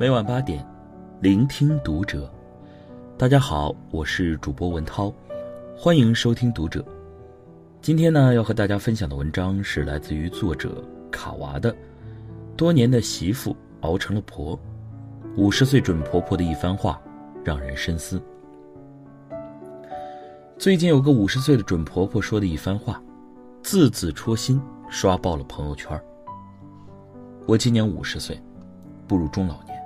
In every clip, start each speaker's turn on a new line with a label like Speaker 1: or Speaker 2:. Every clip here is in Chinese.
Speaker 1: 每晚八点，聆听读者。大家好，我是主播文涛，欢迎收听读者。今天呢，要和大家分享的文章是来自于作者卡娃的《多年的媳妇熬成了婆》，五十岁准婆婆的一番话，让人深思。最近有个五十岁的准婆婆说的一番话，字字戳心，刷爆了朋友圈。我今年五十岁，步入中老年，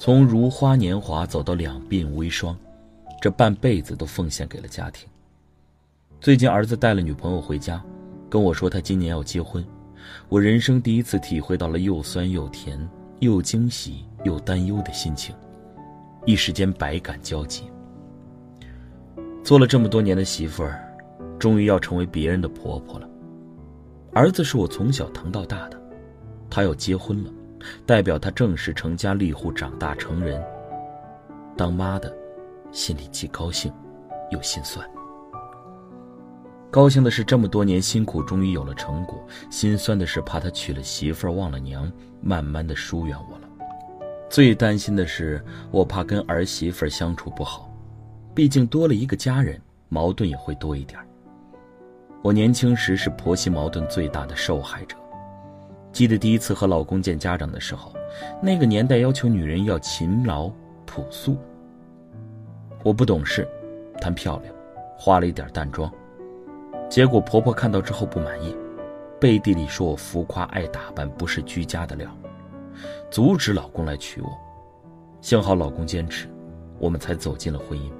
Speaker 1: 从如花年华走到两鬓微霜，这半辈子都奉献给了家庭。最近儿子带了女朋友回家，跟我说他今年要结婚，我人生第一次体会到了又酸又甜、又惊喜又担忧的心情，一时间百感交集。做了这么多年的媳妇儿，终于要成为别人的婆婆了。儿子是我从小疼到大的，他要结婚了，代表他正式成家立户、长大成人。当妈的，心里既高兴，又心酸。高兴的是这么多年辛苦终于有了成果，心酸的是怕他娶了媳妇儿忘了娘，慢慢的疏远我了。最担心的是，我怕跟儿媳妇相处不好。毕竟多了一个家人，矛盾也会多一点我年轻时是婆媳矛盾最大的受害者。记得第一次和老公见家长的时候，那个年代要求女人要勤劳朴素。我不懂事，贪漂亮，化了一点淡妆，结果婆婆看到之后不满意，背地里说我浮夸爱打扮，不是居家的料，阻止老公来娶我。幸好老公坚持，我们才走进了婚姻。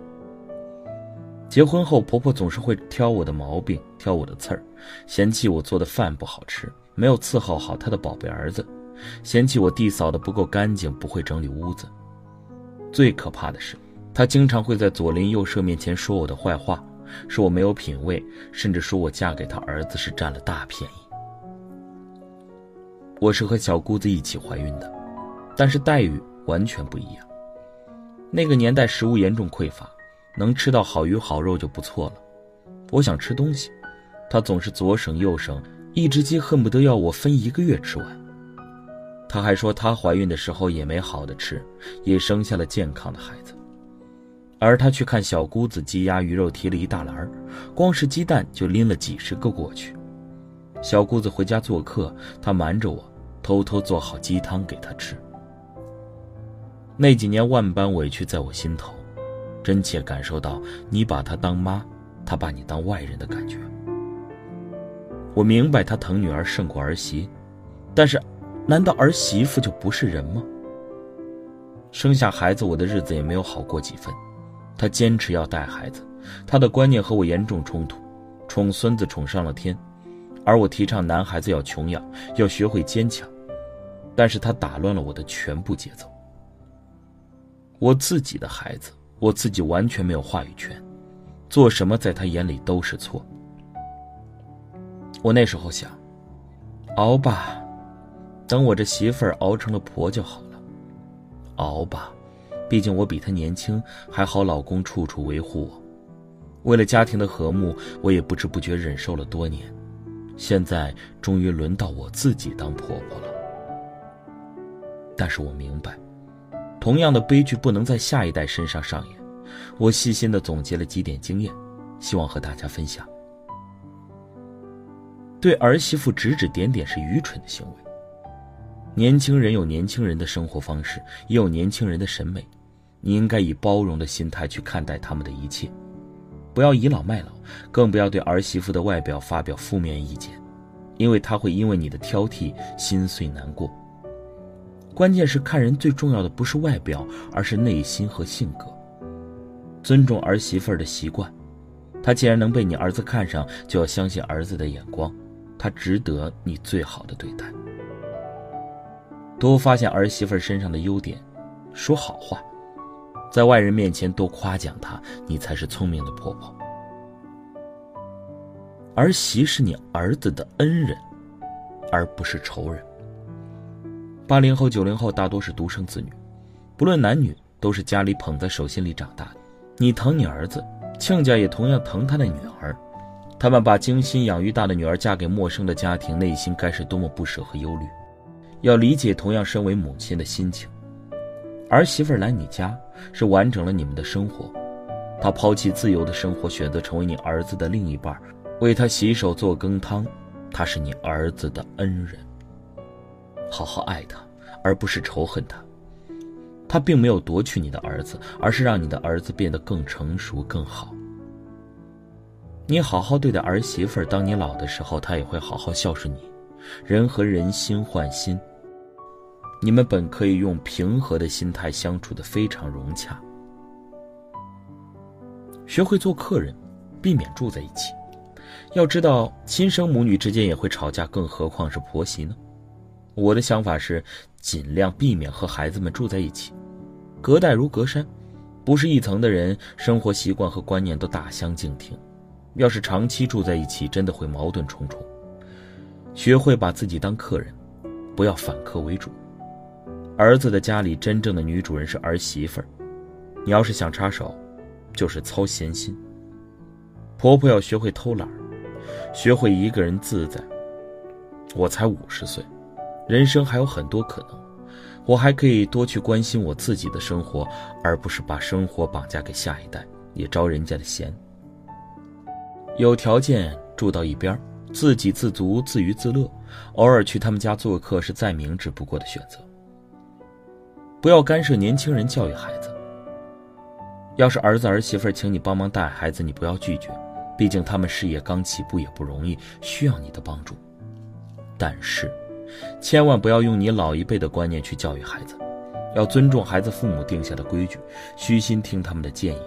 Speaker 1: 结婚后，婆婆总是会挑我的毛病，挑我的刺儿，嫌弃我做的饭不好吃，没有伺候好他的宝贝儿子，嫌弃我地扫的不够干净，不会整理屋子。最可怕的是，他经常会在左邻右舍面前说我的坏话，说我没有品位，甚至说我嫁给他儿子是占了大便宜。我是和小姑子一起怀孕的，但是待遇完全不一样。那个年代食物严重匮乏。能吃到好鱼好肉就不错了。我想吃东西，他总是左省右省，一只鸡恨不得要我分一个月吃完。他还说她怀孕的时候也没好的吃，也生下了健康的孩子。而他去看小姑子，鸡鸭鱼肉提了一大篮光是鸡蛋就拎了几十个过去。小姑子回家做客，他瞒着我，偷偷做好鸡汤给她吃。那几年万般委屈在我心头。真切感受到你把她当妈，她把你当外人的感觉。我明白他疼女儿胜过儿媳，但是，难道儿媳妇就不是人吗？生下孩子，我的日子也没有好过几分。他坚持要带孩子，他的观念和我严重冲突，宠孙子宠上了天，而我提倡男孩子要穷养，要学会坚强，但是他打乱了我的全部节奏。我自己的孩子。我自己完全没有话语权，做什么在他眼里都是错。我那时候想，熬吧，等我这媳妇儿熬成了婆就好了。熬吧，毕竟我比她年轻，还好老公处处维护我。为了家庭的和睦，我也不知不觉忍受了多年，现在终于轮到我自己当婆婆了。但是我明白。同样的悲剧不能在下一代身上上演。我细心的总结了几点经验，希望和大家分享。对儿媳妇指指点点是愚蠢的行为。年轻人有年轻人的生活方式，也有年轻人的审美，你应该以包容的心态去看待他们的一切，不要倚老卖老，更不要对儿媳妇的外表发表负面意见，因为她会因为你的挑剔心碎难过。关键是看人最重要的不是外表，而是内心和性格。尊重儿媳妇儿的习惯，她既然能被你儿子看上，就要相信儿子的眼光，她值得你最好的对待。多发现儿媳妇身上的优点，说好话，在外人面前多夸奖她，你才是聪明的婆婆。儿媳是你儿子的恩人，而不是仇人。八零后、九零后大多是独生子女，不论男女，都是家里捧在手心里长大的。你疼你儿子，亲家也同样疼他的女儿。他们把精心养育大的女儿嫁给陌生的家庭，内心该是多么不舍和忧虑。要理解同样身为母亲的心情。儿媳妇来你家是完整了你们的生活，她抛弃自由的生活，选择成为你儿子的另一半，为他洗手做羹汤，他是你儿子的恩人。好好爱他，而不是仇恨他。他并没有夺去你的儿子，而是让你的儿子变得更成熟、更好。你好好对待儿媳妇儿，当你老的时候，她也会好好孝顺你。人和人心换心，你们本可以用平和的心态相处的非常融洽。学会做客人，避免住在一起。要知道，亲生母女之间也会吵架，更何况是婆媳呢？我的想法是，尽量避免和孩子们住在一起。隔代如隔山，不是一层的人，生活习惯和观念都大相径庭。要是长期住在一起，真的会矛盾重重。学会把自己当客人，不要反客为主。儿子的家里真正的女主人是儿媳妇儿，你要是想插手，就是操闲心。婆婆要学会偷懒，学会一个人自在。我才五十岁，人生还有很多可能。我还可以多去关心我自己的生活，而不是把生活绑架给下一代，也招人家的嫌。有条件住到一边，自给自足、自娱自乐，偶尔去他们家做客是再明智不过的选择。不要干涉年轻人教育孩子。要是儿子儿媳妇请你帮忙带孩子，你不要拒绝，毕竟他们事业刚起步也不容易，需要你的帮助。但是。千万不要用你老一辈的观念去教育孩子，要尊重孩子父母定下的规矩，虚心听他们的建议。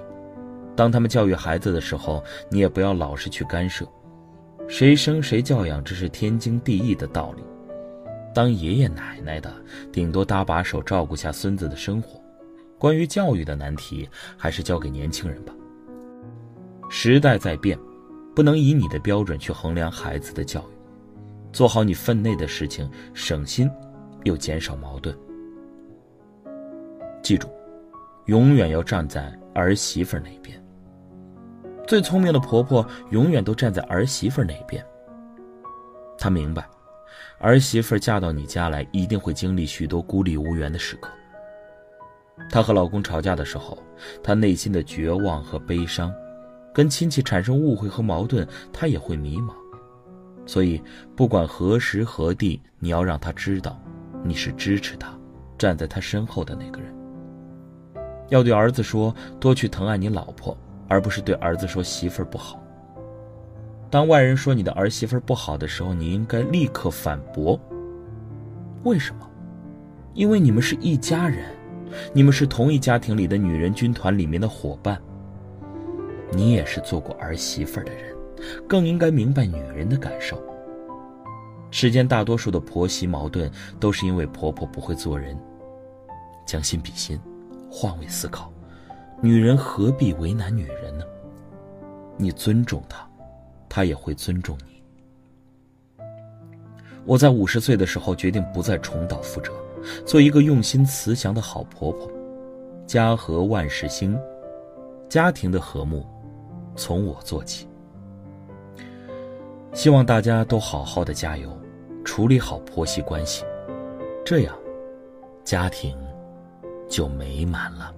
Speaker 1: 当他们教育孩子的时候，你也不要老是去干涉。谁生谁教养，这是天经地义的道理。当爷爷奶奶的，顶多搭把手照顾下孙子的生活。关于教育的难题，还是交给年轻人吧。时代在变，不能以你的标准去衡量孩子的教育。做好你分内的事情，省心，又减少矛盾。记住，永远要站在儿媳妇那边。最聪明的婆婆永远都站在儿媳妇那边。她明白，儿媳妇嫁到你家来，一定会经历许多孤立无援的时刻。她和老公吵架的时候，她内心的绝望和悲伤；跟亲戚产生误会和矛盾，她也会迷茫。所以，不管何时何地，你要让他知道，你是支持他、站在他身后的那个人。要对儿子说，多去疼爱你老婆，而不是对儿子说媳妇儿不好。当外人说你的儿媳妇不好的时候，你应该立刻反驳。为什么？因为你们是一家人，你们是同一家庭里的女人军团里面的伙伴。你也是做过儿媳妇的人。更应该明白女人的感受。世间大多数的婆媳矛盾，都是因为婆婆不会做人。将心比心，换位思考，女人何必为难女人呢？你尊重她，她也会尊重你。我在五十岁的时候决定不再重蹈覆辙，做一个用心慈祥的好婆婆。家和万事兴，家庭的和睦，从我做起。希望大家都好好的加油，处理好婆媳关系，这样，家庭就美满了。